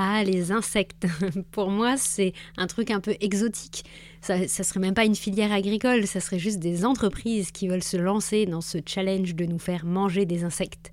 Ah, les insectes. Pour moi, c'est un truc un peu exotique. Ça, ça serait même pas une filière agricole, ça serait juste des entreprises qui veulent se lancer dans ce challenge de nous faire manger des insectes.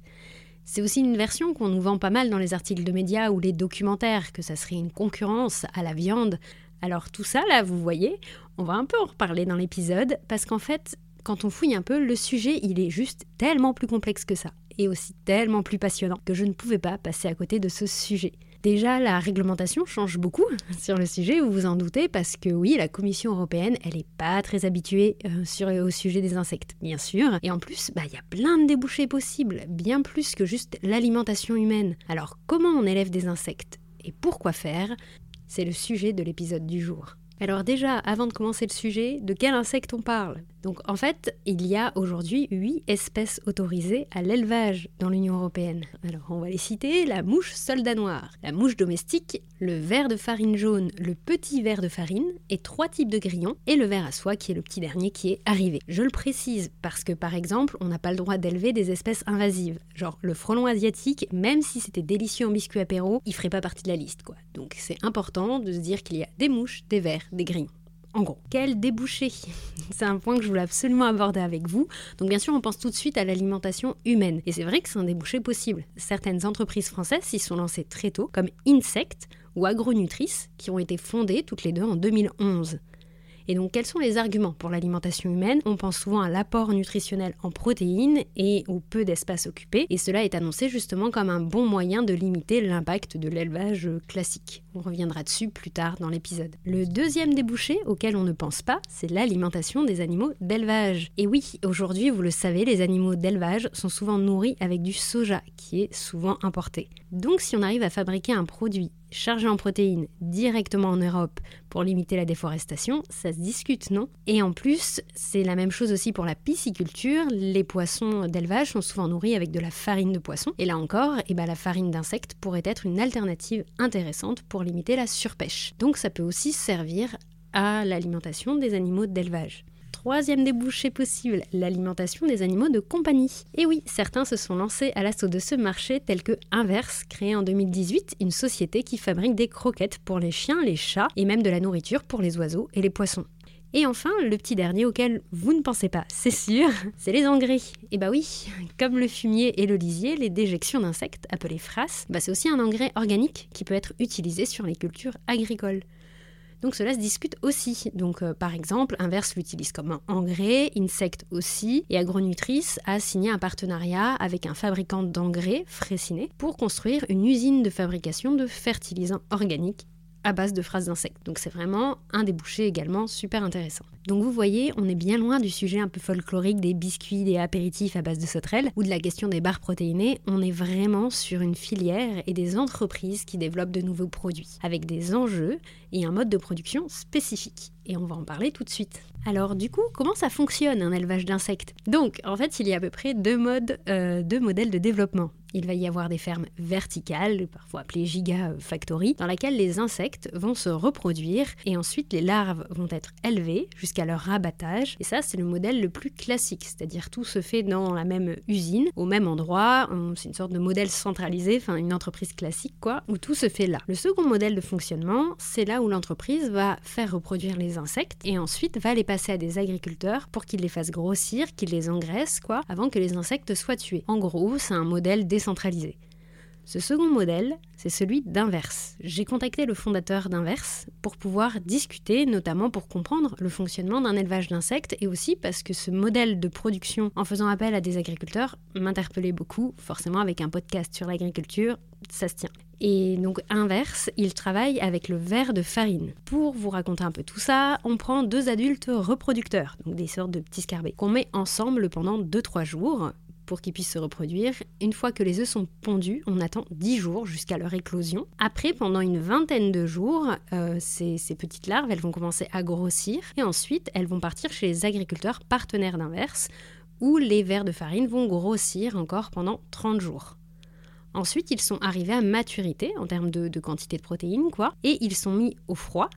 C'est aussi une version qu'on nous vend pas mal dans les articles de médias ou les documentaires, que ça serait une concurrence à la viande. Alors tout ça, là, vous voyez, on va un peu en reparler dans l'épisode, parce qu'en fait, quand on fouille un peu, le sujet, il est juste tellement plus complexe que ça, et aussi tellement plus passionnant, que je ne pouvais pas passer à côté de ce sujet. Déjà, la réglementation change beaucoup sur le sujet, vous vous en doutez, parce que oui, la Commission européenne, elle n'est pas très habituée euh, au sujet des insectes, bien sûr. Et en plus, bah, il y a plein de débouchés possibles, bien plus que juste l'alimentation humaine. Alors, comment on élève des insectes et pourquoi faire? C'est le sujet de l'épisode du jour. Alors déjà, avant de commencer le sujet, de quel insecte on parle? Donc en fait, il y a aujourd'hui 8 espèces autorisées à l'élevage dans l'Union européenne. Alors on va les citer, la mouche soldat noire, la mouche domestique, le ver de farine jaune, le petit ver de farine, et trois types de grillons, et le ver à soie qui est le petit dernier qui est arrivé. Je le précise parce que par exemple, on n'a pas le droit d'élever des espèces invasives, genre le frelon asiatique, même si c'était délicieux en biscuit apéro, il ferait pas partie de la liste quoi. Donc c'est important de se dire qu'il y a des mouches, des vers, des grillons. En gros, quel débouché C'est un point que je voulais absolument aborder avec vous. Donc bien sûr, on pense tout de suite à l'alimentation humaine. Et c'est vrai que c'est un débouché possible. Certaines entreprises françaises s'y sont lancées très tôt, comme Insect ou Agronutrice, qui ont été fondées toutes les deux en 2011. Et donc, quels sont les arguments pour l'alimentation humaine? On pense souvent à l'apport nutritionnel en protéines et au peu d'espace occupé, et cela est annoncé justement comme un bon moyen de limiter l'impact de l'élevage classique. On reviendra dessus plus tard dans l'épisode. Le deuxième débouché auquel on ne pense pas, c'est l'alimentation des animaux d'élevage. Et oui, aujourd'hui, vous le savez, les animaux d'élevage sont souvent nourris avec du soja, qui est souvent importé. Donc, si on arrive à fabriquer un produit chargé en protéines directement en Europe pour limiter la déforestation, ça se discute, non? Et en plus, c'est la même chose aussi pour la pisciculture. Les poissons d'élevage sont souvent nourris avec de la farine de poisson. Et là encore, eh ben, la farine d'insectes pourrait être une alternative intéressante pour limiter la surpêche. Donc ça peut aussi servir à l'alimentation des animaux d'élevage. Troisième débouché possible, l'alimentation des animaux de compagnie. Et oui, certains se sont lancés à l'assaut de ce marché tel que Inverse, créé en 2018, une société qui fabrique des croquettes pour les chiens, les chats et même de la nourriture pour les oiseaux et les poissons. Et enfin, le petit dernier auquel vous ne pensez pas, c'est sûr, c'est les engrais. Et bah oui, comme le fumier et le lisier, les déjections d'insectes, appelées frasses, bah c'est aussi un engrais organique qui peut être utilisé sur les cultures agricoles. Donc cela se discute aussi. Donc euh, par exemple, Inverse l'utilise comme un engrais, Insect aussi, et Agronutrice a signé un partenariat avec un fabricant d'engrais, Fraissinet, pour construire une usine de fabrication de fertilisants organiques à base de phrases d'insectes. Donc c'est vraiment un débouché également super intéressant. Donc vous voyez, on est bien loin du sujet un peu folklorique des biscuits, des apéritifs à base de sauterelles ou de la question des barres protéinées. On est vraiment sur une filière et des entreprises qui développent de nouveaux produits avec des enjeux et un mode de production spécifique. Et on va en parler tout de suite. Alors du coup, comment ça fonctionne un élevage d'insectes? Donc en fait, il y a à peu près deux modes, euh, deux modèles de développement. Il va y avoir des fermes verticales, parfois appelées gigafactories, dans lesquelles les insectes vont se reproduire et ensuite les larves vont être élevées jusqu'à leur rabattage. Et ça, c'est le modèle le plus classique, c'est-à-dire tout se fait dans la même usine, au même endroit. C'est une sorte de modèle centralisé, enfin une entreprise classique quoi, où tout se fait là. Le second modèle de fonctionnement, c'est là où l'entreprise va faire reproduire les insectes et ensuite va les passer à des agriculteurs pour qu'ils les fassent grossir, qu'ils les engraissent quoi, avant que les insectes soient tués. En gros, c'est un modèle décentralisé ce second modèle, c'est celui d'Inverse. J'ai contacté le fondateur d'Inverse pour pouvoir discuter, notamment pour comprendre le fonctionnement d'un élevage d'insectes et aussi parce que ce modèle de production en faisant appel à des agriculteurs m'interpellait beaucoup. Forcément, avec un podcast sur l'agriculture, ça se tient. Et donc inverse, il travaille avec le verre de farine. Pour vous raconter un peu tout ça, on prend deux adultes reproducteurs, donc des sortes de petits scarbés, qu'on met ensemble pendant 2-3 jours pour qu'ils puissent se reproduire. Une fois que les œufs sont pondus, on attend 10 jours jusqu'à leur éclosion. Après, pendant une vingtaine de jours, euh, ces, petites larves, vont commencer à grossir et ensuite, elles vont partir chez les agriculteurs partenaires d'inverse où les vers de farine vont grossir encore pendant 30 jours. Ensuite, ils sont arrivés à maturité en termes de, quantité de protéines, quoi, et ils sont mis au froid,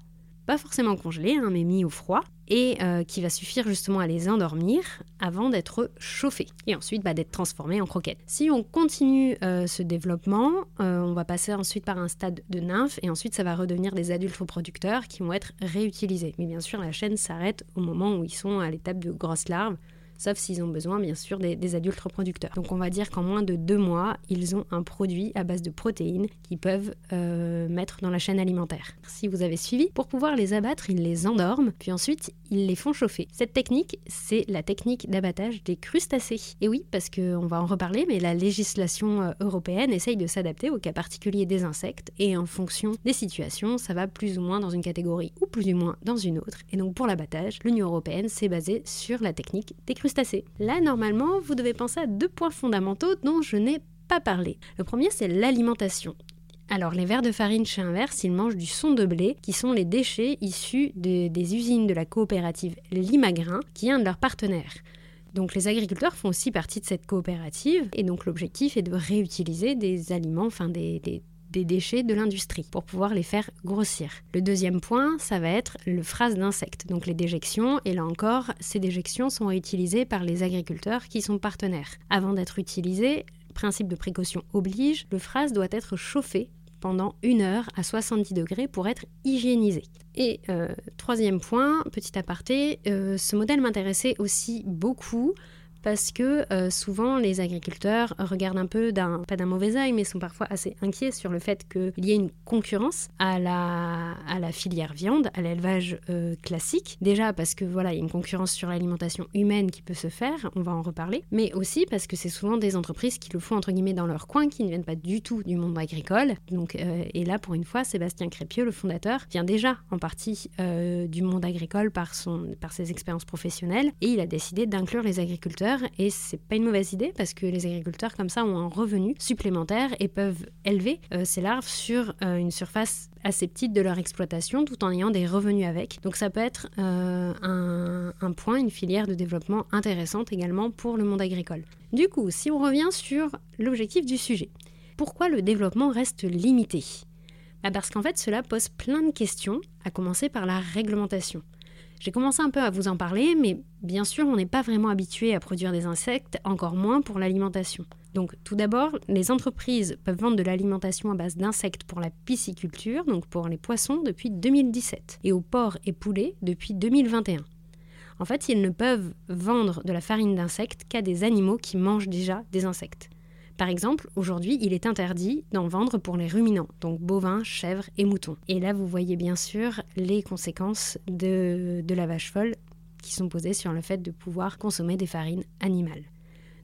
pas forcément congelés, hein, mais mis au froid, et euh, qui va suffire justement à les endormir avant d'être chauffés et ensuite bah, d'être transformés en croquettes. Si on continue euh, ce développement, euh, on va passer ensuite par un stade de nymphe et ensuite ça va redevenir des adultes reproducteurs qui vont être réutilisés. Mais bien sûr, la chaîne s'arrête au moment où ils sont à l'étape de grosses larves sauf s'ils ont besoin bien sûr des, adultes reproducteurs. Donc on va dire qu'en moins de deux mois, ils ont un produit à base de protéines qu'ils peuvent euh, mettre dans la chaîne alimentaire. Si vous avez suivi, pour pouvoir les abattre, ils les endorment, puis ensuite ils les font chauffer. Cette technique, c'est la technique d'abattage des crustacés. Et oui, parce qu'on va en reparler, mais la législation euh, européenne essaye de s'adapter au cas particulier des insectes, et en fonction des situations, ça va plus ou moins dans une catégorie ou plus ou moins dans une autre. Et donc pour l'abattage, l'Union européenne s'est basée sur la technique des crustacés Là, normalement, vous devez penser à deux points fondamentaux dont je n'ai pas parlé. Le premier, c'est l'alimentation. Alors, les vers de farine chez Inverse, ils mangent du son de blé, qui sont les déchets issus des usines de la coopérative Limagrin, qui est un de leurs partenaires. Donc les agriculteurs font aussi partie de cette coopérative et donc l'objectif est de réutiliser des aliments, enfin des déchets de l'industrie pour pouvoir les faire grossir. Le deuxième point, ça va être le phrase d'insectes, donc les déjections, et là encore, ces déjections sont utilisées par les agriculteurs qui sont partenaires. Avant d'être utilisées, principe de précaution oblige, le phrase doit être chauffé pendant une heure à 70 degrés pour être hygiénisé. Et euh, troisième point, petit aparté, euh, ce modèle m'intéressait aussi beaucoup parce que euh, souvent les agriculteurs regardent un peu d'un pas d'un mauvais œil mais sont parfois assez inquiets sur le fait qu'il y ait une concurrence à la, filière viande, à l'élevage euh, classique. Déjà parce que voilà, il y a une concurrence sur l'alimentation humaine qui peut se faire, on va en reparler, mais aussi parce que c'est souvent des entreprises qui le font entre guillemets dans leur coin, qui ne viennent pas du tout du monde agricole. Donc euh, et là pour une fois, Sébastien Crépieux, le fondateur, vient déjà en partie du monde agricole par ses expériences professionnelles et il a décidé d'inclure les agriculteurs et c'est pas une mauvaise idée parce que les agriculteurs comme ça ont un revenu supplémentaire et peuvent élever euh, ces larves sur euh, une surface assez petite de leur exploitation tout en ayant des revenus avec. Donc ça peut être euh, un, point, une filière de développement intéressante également pour le monde agricole. Du coup, si on revient sur l'objectif du sujet, pourquoi le développement reste limité? Bah Parce qu'en fait cela pose plein de questions, à commencer par la réglementation. J'ai commencé un peu à vous en parler, mais bien sûr, on n'est pas vraiment habitué à produire des insectes, encore moins pour l'alimentation. Donc tout d'abord, les entreprises peuvent vendre de l'alimentation à base d'insectes pour la pisciculture, donc pour les poissons, depuis 2017, et aux porcs et poulets depuis 2021. En fait, ils ne peuvent vendre de la farine d'insectes qu'à des animaux qui mangent déjà des insectes. Par exemple, aujourd'hui, il est interdit d'en vendre pour les ruminants, donc bovins, chèvres et moutons. Et là, vous voyez bien sûr les conséquences de, la vache folle qui sont posées sur le fait de pouvoir consommer des farines animales.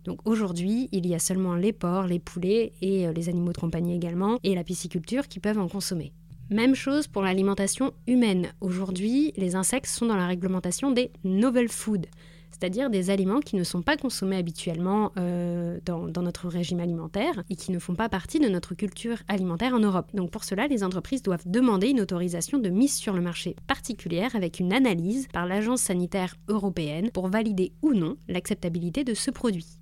Donc aujourd'hui, il y a seulement les porcs, les poulets et euh, les animaux de compagnie également, et la pisciculture qui peuvent en consommer. Même chose pour l'alimentation humaine. Aujourd'hui, les insectes sont dans la réglementation des novel foods c'est-à-dire des aliments qui ne sont pas consommés habituellement euh, dans, notre régime alimentaire et qui ne font pas partie de notre culture alimentaire en Europe. Donc pour cela, les entreprises doivent demander une autorisation de mise sur le marché particulière avec une analyse par l'Agence sanitaire européenne pour valider ou non l'acceptabilité de ce produit.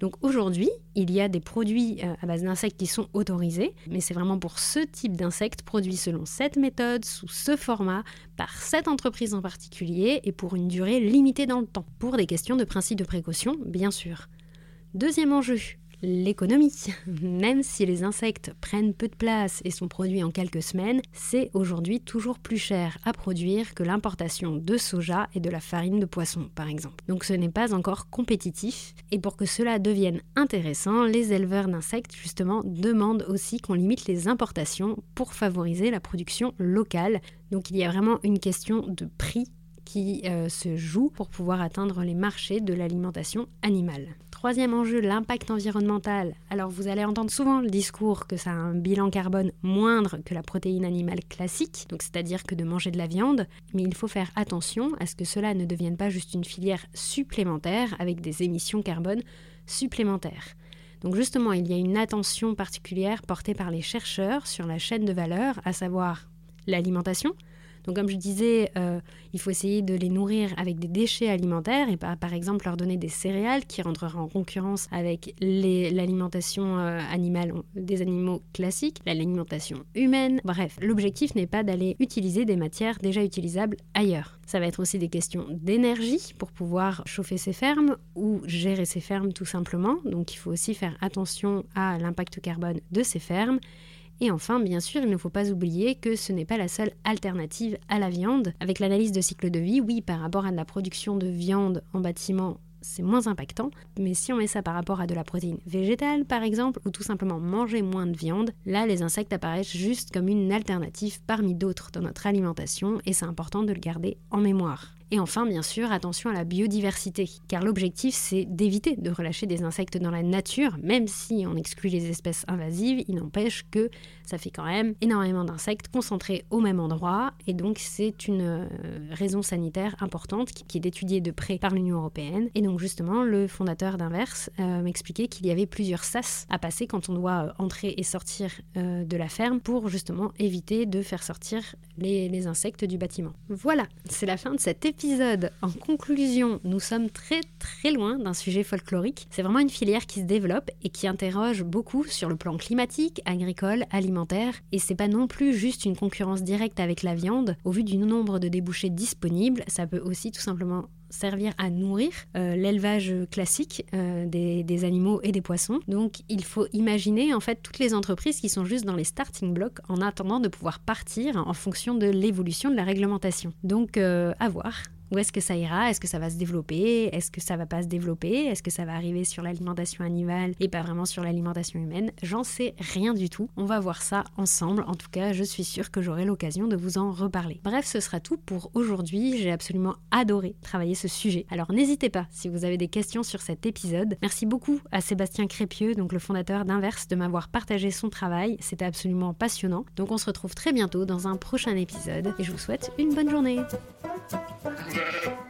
Donc aujourd'hui, il y a des produits euh, à base d'insectes qui sont autorisés, mais c'est vraiment pour ce type d'insectes produits selon cette méthode, sous ce format, par cette entreprise en particulier et pour une durée limitée dans le temps, pour des questions de principe de précaution, bien sûr. Deuxième enjeu, l'économie. Même si les insectes prennent peu de place et sont produits en quelques semaines, c'est aujourd'hui toujours plus cher à produire que l'importation de soja et de la farine de poisson, par exemple. Donc ce n'est pas encore compétitif. Et pour que cela devienne intéressant, les éleveurs d'insectes, justement, demandent aussi qu'on limite les importations pour favoriser la production locale. Donc il y a vraiment une question de prix qui euh, se joue pour pouvoir atteindre les marchés de l'alimentation animale. Troisième enjeu, l'impact environnemental. Alors vous allez entendre souvent le discours que ça a un bilan carbone moindre que la protéine animale classique, donc c'est-à-dire que de manger de la viande, mais il faut faire attention à ce que cela ne devienne pas juste une filière supplémentaire avec des émissions carbone supplémentaires. Donc justement, il y a une attention particulière portée par les chercheurs sur la chaîne de valeur, à savoir l'alimentation, donc comme je disais, euh, il faut essayer de les nourrir avec des déchets alimentaires et par, par exemple leur donner des céréales qui rentreraient en concurrence avec l'alimentation euh, animale des animaux classiques, l'alimentation humaine. Bref, l'objectif n'est pas d'aller utiliser des matières déjà utilisables ailleurs. Ça va être aussi des questions d'énergie pour pouvoir chauffer ces fermes ou gérer ces fermes tout simplement. Donc il faut aussi faire attention à l'impact carbone de ces fermes et enfin, bien sûr, il ne faut pas oublier que ce n'est pas la seule alternative à la viande. Avec l'analyse de cycle de vie, oui, par rapport à de la production de viande en bâtiment, c'est moins impactant. Mais si on met ça par rapport à de la protéine végétale, par exemple, ou tout simplement manger moins de viande, là, les insectes apparaissent juste comme une alternative parmi d'autres dans notre alimentation, et c'est important de le garder en mémoire. Et enfin, bien sûr, attention à la biodiversité, car l'objectif, c'est d'éviter de relâcher des insectes dans la nature, même si on exclut les espèces invasives, il n'empêche que ça fait quand même énormément d'insectes concentrés au même endroit, et donc c'est une euh, raison sanitaire importante qui est étudiée de près par l'Union européenne. Et donc justement, le fondateur d'Inverse euh, m'expliquait qu'il y avait plusieurs sas à passer quand on doit euh, entrer et sortir de la ferme pour justement éviter de faire sortir les, insectes du bâtiment. Voilà, c'est la fin de cet épisode épisode. En conclusion, nous sommes très très loin d'un sujet folklorique. C'est vraiment une filière qui se développe et qui interroge beaucoup sur le plan climatique, agricole, alimentaire. Et c'est pas non plus juste une concurrence directe avec la viande. Au vu du nombre de débouchés disponibles, ça peut aussi tout simplement servir à nourrir euh, l'élevage classique euh, des, animaux et des poissons. Donc il faut imaginer en fait toutes les entreprises qui sont juste dans les starting blocks en attendant de pouvoir partir en fonction de l'évolution de la réglementation. Donc euh, à voir. Où est-ce que ça ira? Est-ce que ça va se développer? Est-ce que ça va pas se développer? Est-ce que ça va arriver sur l'alimentation animale et pas vraiment sur l'alimentation humaine? J'en sais rien du tout. On va voir ça ensemble. En tout cas, je suis sûre que j'aurai l'occasion de vous en reparler. Bref, ce sera tout pour aujourd'hui. J'ai absolument adoré travailler ce sujet. Alors n'hésitez pas si vous avez des questions sur cet épisode. Merci beaucoup à Sébastien Crépieux, donc le fondateur d'Inverse, de m'avoir partagé son travail. C'était absolument passionnant. Donc on se retrouve très bientôt dans un prochain épisode et je vous souhaite une bonne journée. that.